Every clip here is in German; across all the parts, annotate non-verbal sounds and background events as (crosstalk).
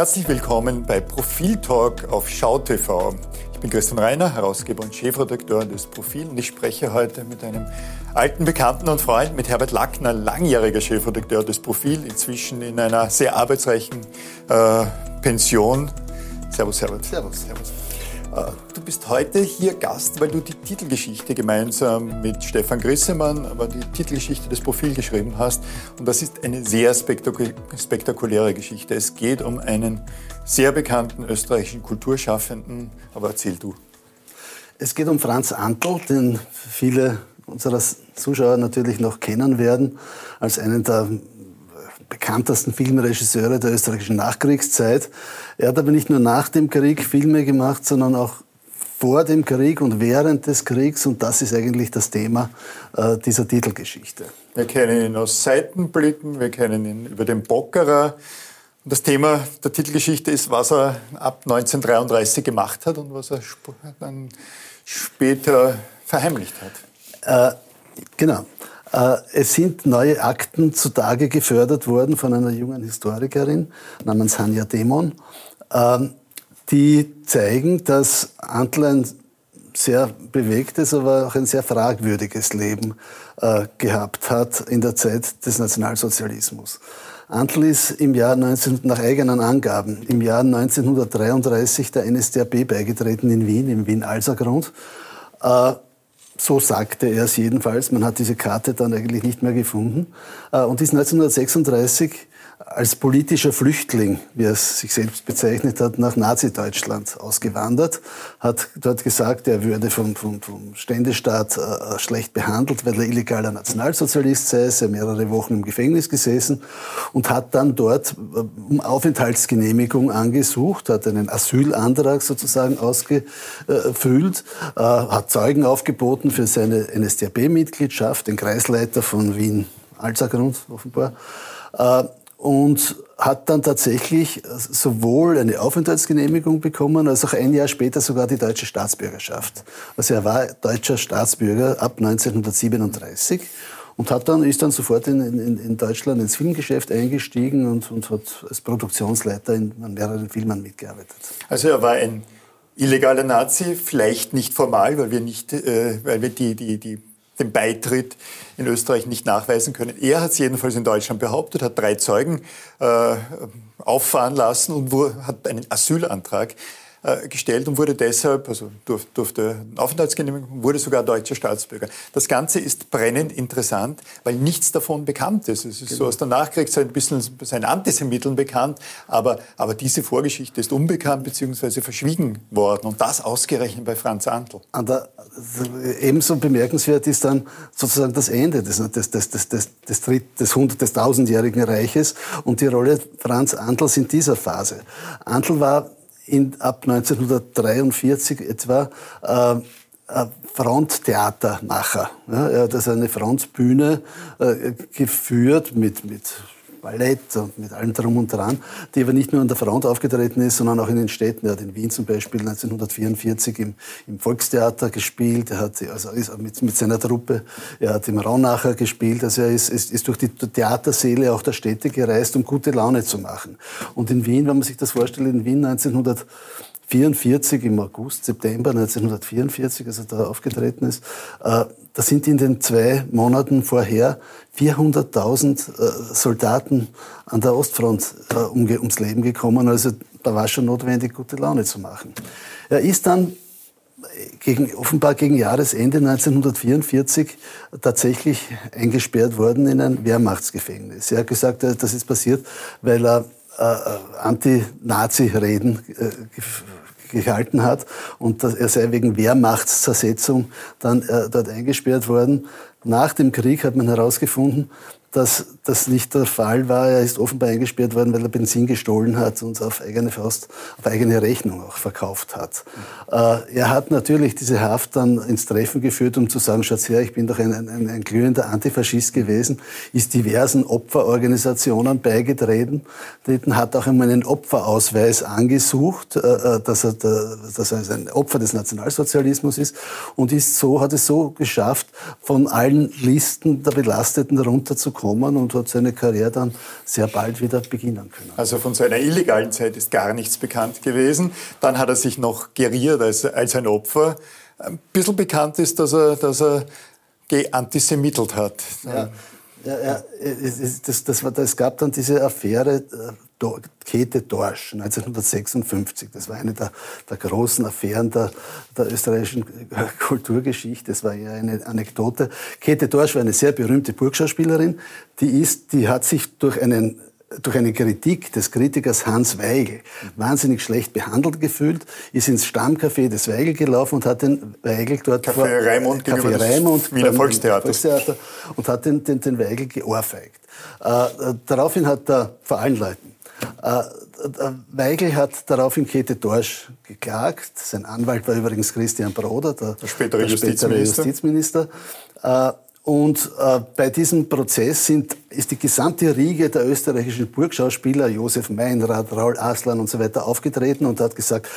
Herzlich willkommen bei Profil Talk auf SchauTV. Ich bin Christian Reiner, Herausgeber und Chefredakteur des Profil und ich spreche heute mit einem alten Bekannten und Freund, mit Herbert Lackner, langjähriger Chefredakteur des Profil, inzwischen in einer sehr arbeitsreichen äh, Pension. Servus, Herbert. Servus. Servus. Äh, du bist heute hier Gast, weil du die Titelgeschichte gemeinsam mit Stefan Grissemann, aber die Titelgeschichte des Profil geschrieben hast. Und das ist eine sehr spektakuläre Geschichte. Es geht um einen sehr bekannten österreichischen Kulturschaffenden. Aber erzähl du. Es geht um Franz Antl, den viele unserer Zuschauer natürlich noch kennen werden, als einen der bekanntesten Filmregisseure der österreichischen Nachkriegszeit. Er hat aber nicht nur nach dem Krieg Filme gemacht, sondern auch vor dem Krieg und während des Kriegs. Und das ist eigentlich das Thema äh, dieser Titelgeschichte. Wir kennen ihn aus Seitenblicken, wir kennen ihn über den Bockerer. Und das Thema der Titelgeschichte ist, was er ab 1933 gemacht hat und was er dann später verheimlicht hat. Äh, genau. Äh, es sind neue Akten zutage gefördert worden von einer jungen Historikerin namens Hanja Demon, ähm, die zeigen, dass Antl ein sehr bewegtes, aber auch ein sehr fragwürdiges Leben äh, gehabt hat in der Zeit des Nationalsozialismus. Antl ist im Jahr 19, nach eigenen Angaben im Jahr 1933 der NSDAP beigetreten in Wien, im Wien-Alser-Grund. Äh, so sagte er es jedenfalls. Man hat diese Karte dann eigentlich nicht mehr gefunden. Äh, und ist 1936 als politischer Flüchtling, wie er es sich selbst bezeichnet hat, nach Nazi-Deutschland ausgewandert, hat dort gesagt, er würde vom, vom, vom Ständestaat äh, schlecht behandelt, weil er illegaler Nationalsozialist sei, sei mehrere Wochen im Gefängnis gesessen und hat dann dort äh, um Aufenthaltsgenehmigung angesucht, hat einen Asylantrag sozusagen ausgefüllt, äh, hat Zeugen aufgeboten für seine NSDAP-Mitgliedschaft, den Kreisleiter von Wien, Alzergrund offenbar, äh, und hat dann tatsächlich sowohl eine Aufenthaltsgenehmigung bekommen, als auch ein Jahr später sogar die deutsche Staatsbürgerschaft. Also er war deutscher Staatsbürger ab 1937 und hat dann, ist dann sofort in, in, in Deutschland ins Filmgeschäft eingestiegen und, und hat als Produktionsleiter in, an mehreren Filmen mitgearbeitet. Also er war ein illegaler Nazi, vielleicht nicht formal, weil wir, nicht, äh, weil wir die, die, die den Beitritt in Österreich nicht nachweisen können. Er hat es jedenfalls in Deutschland behauptet, hat drei Zeugen äh, auffahren lassen und hat einen Asylantrag äh, gestellt und wurde deshalb, also durf, durfte Aufenthaltsgenehmigung, wurde sogar deutscher Staatsbürger. Das Ganze ist brennend interessant, weil nichts davon bekannt ist. Es ist genau. so aus der Nachkriegszeit ein bisschen sein Antisemitteln bekannt, aber, aber diese Vorgeschichte ist unbekannt bzw. verschwiegen worden und das ausgerechnet bei Franz Antl. Der, ebenso bemerkenswert ist dann sozusagen das Ende des, des, des, des, des, des, des, des tausendjährigen Reiches und die Rolle Franz Antls in dieser Phase. Antl war ab 1943 etwa äh, Fronttheatermacher. Ja, er hat also eine Frontbühne äh, geführt mit, mit Ballett und mit allem drum und dran, die aber nicht nur an der Front aufgetreten ist, sondern auch in den Städten. Er hat in Wien zum Beispiel 1944 im, im Volkstheater gespielt, er hat also ist mit, mit seiner Truppe, er hat im Raunacher gespielt, also er ist, ist, ist durch die Theatersäle auch der Städte gereist, um gute Laune zu machen. Und in Wien, wenn man sich das vorstellt, in Wien 1900 1944, im August, September 1944, als er da aufgetreten ist, äh, da sind in den zwei Monaten vorher 400.000 äh, Soldaten an der Ostfront äh, ums Leben gekommen. Also da war schon notwendig, gute Laune zu machen. Er ist dann gegen, offenbar gegen Jahresende 1944 tatsächlich eingesperrt worden in ein Wehrmachtsgefängnis. Er hat gesagt, das ist passiert, weil er äh, Anti-Nazi-Reden äh, gehalten hat und er sei wegen Wehrmachtszersetzung dann äh, dort eingesperrt worden. Nach dem Krieg hat man herausgefunden, dass das nicht der Fall war. Er ist offenbar eingesperrt worden, weil er Benzin gestohlen hat und auf eigene Faust, auf eigene Rechnung auch verkauft hat. Äh, er hat natürlich diese Haft dann ins Treffen geführt, um zu sagen, schaut her, ich bin doch ein, ein, ein glühender Antifaschist gewesen, ist diversen Opferorganisationen beigetreten, hat auch einmal einen Opferausweis angesucht, äh, äh, dass er, dass er ein Opfer des Nationalsozialismus ist und ist so, hat es so geschafft, von allen allen Listen der Belasteten runterzukommen und hat seine Karriere dann sehr bald wieder beginnen können. Also von seiner illegalen Zeit ist gar nichts bekannt gewesen. Dann hat er sich noch geriert als, als ein Opfer. Ein bisschen bekannt ist, dass er, dass er geantisemitelt hat. Ja. Ja, ja, es, das, das war, es gab dann diese Affäre äh, Käthe Dorsch 1956. Das war eine der, der großen Affären der, der, österreichischen (laughs) Kulturgeschichte. Das war ja eine Anekdote. Käthe Dorsch war eine sehr berühmte Burgschauspielerin. Die, ist, die hat sich durch einen durch eine Kritik des Kritikers Hans Weigel wahnsinnig schlecht behandelt gefühlt, ist ins Stammcafé des Weigel gelaufen und hat den Weigel dort Café vor, Raimund, Café Raimund Wiener Volkstheater. Volkstheater und hat den, den, den Weigel geohrfeigt. Äh, daraufhin hat er vor allen Leuten äh, Weigel hat daraufhin Käthe Dorsch geklagt. Sein Anwalt war übrigens Christian Broder, der, der spätere, der spätere Justizminister. Justizminister. Äh, und äh, bei diesem Prozess sind, ist die gesamte Riege der österreichischen Burgschauspieler, Josef Meinrad, Raul Aslan und so weiter, aufgetreten und hat gesagt,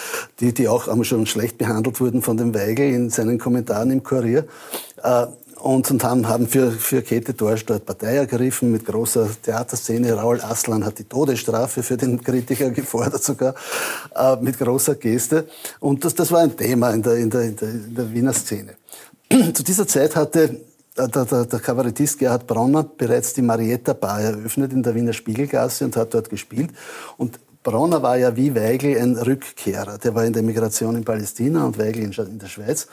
die, die auch schon schlecht behandelt wurden von dem Weigel in seinen Kommentaren im Kurier, äh, und, und haben, haben für, für Käthe Dorsch dort Partei ergriffen mit großer Theaterszene. Raul Aslan hat die Todesstrafe für den Kritiker (laughs) gefordert sogar, äh, mit großer Geste. Und das, das war ein Thema in der, in der, in der, in der Wiener Szene. (clears throat) Zu dieser Zeit hatte der, der, der Kabarettist Gerhard Bronner bereits die Marietta Bar eröffnet in der Wiener Spiegelgasse und hat dort gespielt. Und Bronner war ja wie Weigel ein Rückkehrer. Der war in der Migration in Palästina und Weigel in der Schweiz.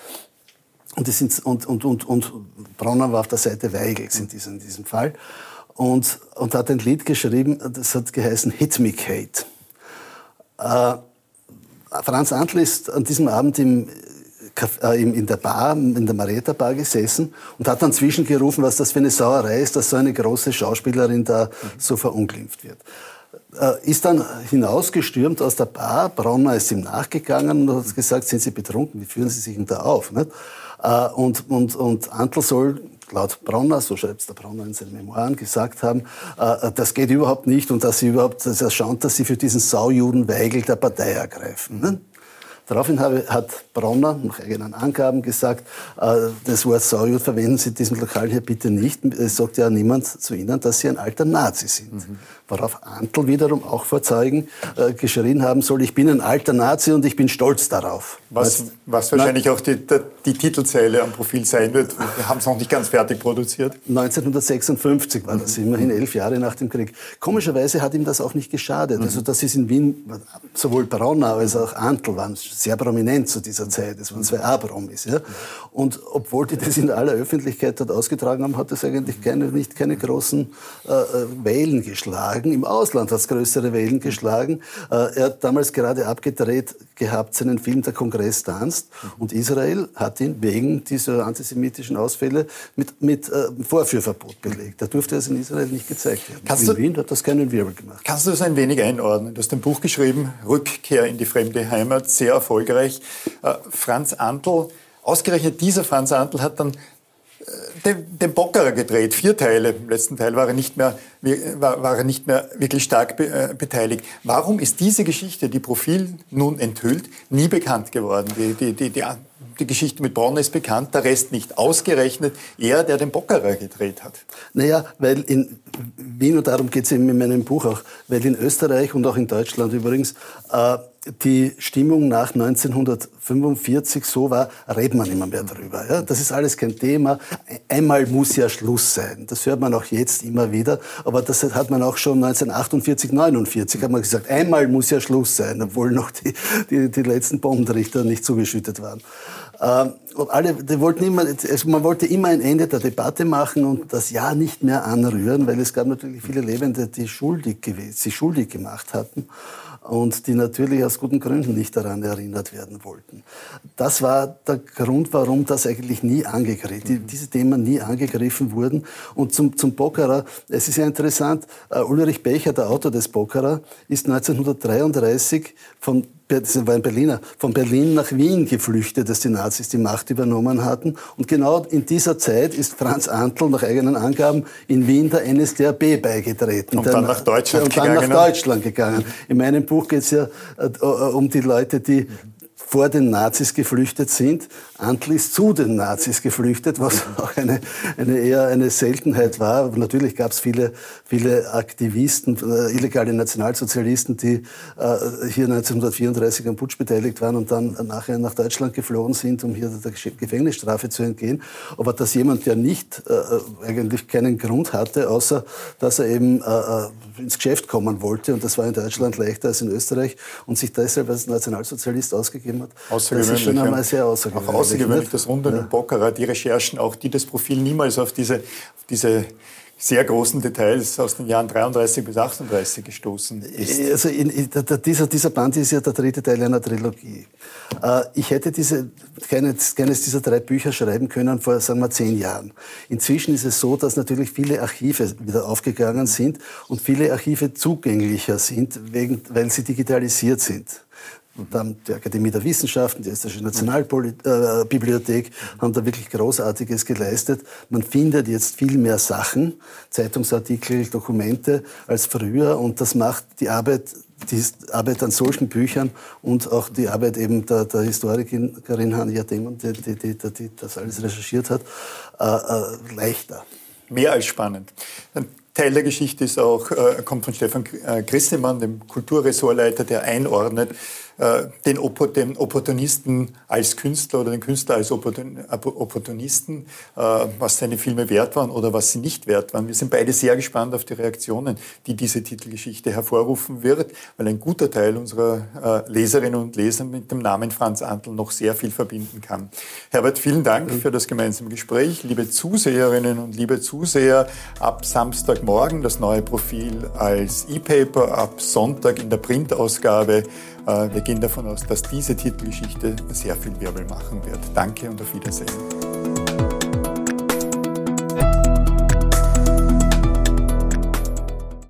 Und, die sind, und, und, und, und Bronner war auf der Seite Weigels in diesem, in diesem Fall. Und, und hat ein Lied geschrieben, das hat geheißen Hit Me Kate. Äh, Franz Antl ist an diesem Abend im äh, in der Bar, in der Marietta Bar gesessen und hat dann zwischengerufen, was das für eine Sauerei ist, dass so eine große Schauspielerin da so verunglimpft wird. Äh, ist dann hinausgestürmt aus der Bar, Bronner ist ihm nachgegangen und hat gesagt, sind Sie betrunken, wie führen Sie sich denn da auf? Äh, und, und, und Antl soll laut Bronner, so schreibt es der Bronner in seinen Memoiren, gesagt haben, das geht überhaupt nicht und dass sie überhaupt, das erstaunt, dass sie für diesen Saujuden Weigel der Partei ergreifen. Mhm. Daraufhin hat Bronner nach eigenen Angaben gesagt, äh, das Wort Saujud verwenden Sie in diesem Lokal hier bitte nicht. Es sagt ja niemand zu Ihnen, dass Sie ein alter Nazi sind. Mhm. Worauf Antl wiederum auch vor Zeugen äh, geschrien haben soll, ich bin ein alter Nazi und ich bin stolz darauf. Was, was wahrscheinlich auch die, die, Titelzeile am Profil sein wird. Wir haben es noch nicht ganz fertig produziert. 1956 war das, immerhin elf Jahre nach dem Krieg. Komischerweise hat ihm das auch nicht geschadet. Mhm. Also das ist in Wien, sowohl Braunau als auch Antl waren sehr prominent zu dieser Zeit. Es waren zwei A-Promis. Ja? Und obwohl die das in aller Öffentlichkeit dort ausgetragen haben, hat das eigentlich keine, nicht keine großen äh, äh Wellen geschlagen im Ausland hat es größere Wellen geschlagen. Äh, er hat damals gerade abgedreht gehabt seinen Film Der Kongress tanzt und Israel hat ihn wegen dieser antisemitischen Ausfälle mit, mit äh, Vorführverbot belegt. Da durfte es in Israel nicht gezeigt werden. Kannst in Wien hat das keinen Wirbel gemacht. Kannst du das ein wenig einordnen? Du hast ein Buch geschrieben, Rückkehr in die fremde Heimat, sehr erfolgreich. Äh, Franz Antl, ausgerechnet dieser Franz Antl hat dann den, den Bockerer gedreht, vier Teile. Im letzten Teil war er nicht mehr, war, war er nicht mehr wirklich stark be, äh, beteiligt. Warum ist diese Geschichte, die Profil nun enthüllt, nie bekannt geworden? Die, die, die, die, die Geschichte mit Bronner ist bekannt, der Rest nicht. Ausgerechnet er, der den Bockerer gedreht hat. Naja, weil in Wien, und darum geht es in meinem Buch auch, weil in Österreich und auch in Deutschland übrigens äh, die Stimmung nach 1945 so war, redet man immer mehr darüber. Ja? Das ist alles kein Thema. Einmal muss ja Schluss sein. Das hört man auch jetzt immer wieder. Aber das hat man auch schon 1948, 49 hat man gesagt, einmal muss ja Schluss sein, obwohl noch die, die, die letzten Bombenrichter nicht zugeschüttet waren. Ähm, alle, die wollten immer, also man wollte immer ein Ende der Debatte machen und das Ja nicht mehr anrühren, weil es gab natürlich viele Lebende, die schuldig gewesen, sie schuldig gemacht hatten und die natürlich aus guten Gründen nicht daran erinnert werden wollten. Das war der Grund, warum das eigentlich nie angegriffen, mhm. diese Themen nie angegriffen wurden. Und zum, zum Bockerer, es ist ja interessant, uh, Ulrich Becher, der Autor des Bockerer, ist 1933 von das war ein Berliner, von Berlin nach Wien geflüchtet, als die Nazis die Macht übernommen hatten. Und genau in dieser Zeit ist Franz Antl nach eigenen Angaben in Wien der NSDAP beigetreten. Und dann nach Deutschland und dann gegangen. nach Deutschland gegangen. In meinem Buch geht es ja äh, um die Leute, die vor den Nazis geflüchtet sind, Antlis zu den Nazis geflüchtet, was (laughs) auch eine, eine eher eine Seltenheit war. Natürlich gab es viele, viele Aktivisten, äh, illegale Nationalsozialisten, die äh, hier 1934 am Putsch beteiligt waren und dann nachher nach Deutschland geflohen sind, um hier der Gefängnisstrafe zu entgehen. Aber dass jemand, der nicht äh, eigentlich keinen Grund hatte, außer dass er eben ins Geschäft kommen wollte, und das war in Deutschland leichter als in Österreich, und sich deshalb als Nationalsozialist ausgegeben hat, das ist schon einmal sehr außergewöhnlich. Auch außergewöhnlich, das Runde ja. Bockerer, die Recherchen, auch die das Profil niemals auf diese, auf diese sehr großen Details aus den Jahren 33 bis 38 gestoßen ist. Also in, in, dieser, dieser Band ist ja der dritte Teil einer Trilogie. Äh, ich hätte diese, keines, keines dieser drei Bücher schreiben können vor, sagen wir, zehn Jahren. Inzwischen ist es so, dass natürlich viele Archive wieder aufgegangen sind und viele Archive zugänglicher sind, wegen, weil sie digitalisiert sind. Dann die Akademie der Wissenschaften, die Österreichische Nationalbibliothek äh, haben da wirklich Großartiges geleistet. Man findet jetzt viel mehr Sachen, Zeitungsartikel, Dokumente als früher und das macht die Arbeit, die Arbeit an solchen Büchern und auch die Arbeit eben der, der Historikerin Hania Demon, die, die, die, die, das alles recherchiert hat, äh, äh, leichter. Mehr als spannend. Teil der Geschichte ist auch, äh, kommt von Stefan äh, Grissemann, dem Kulturressortleiter, der einordnet, den, den Opportunisten als Künstler oder den Künstler als Opportunisten, äh, was seine Filme wert waren oder was sie nicht wert waren. Wir sind beide sehr gespannt auf die Reaktionen, die diese Titelgeschichte hervorrufen wird, weil ein guter Teil unserer äh, Leserinnen und Leser mit dem Namen Franz Antl noch sehr viel verbinden kann. Herbert, vielen Dank für das gemeinsame Gespräch. Liebe Zuseherinnen und liebe Zuseher, ab Samstagmorgen das neue Profil als E-Paper, ab Sonntag in der Printausgabe. Wir gehen davon aus, dass diese Titelgeschichte sehr viel Wirbel machen wird. Danke und auf Wiedersehen.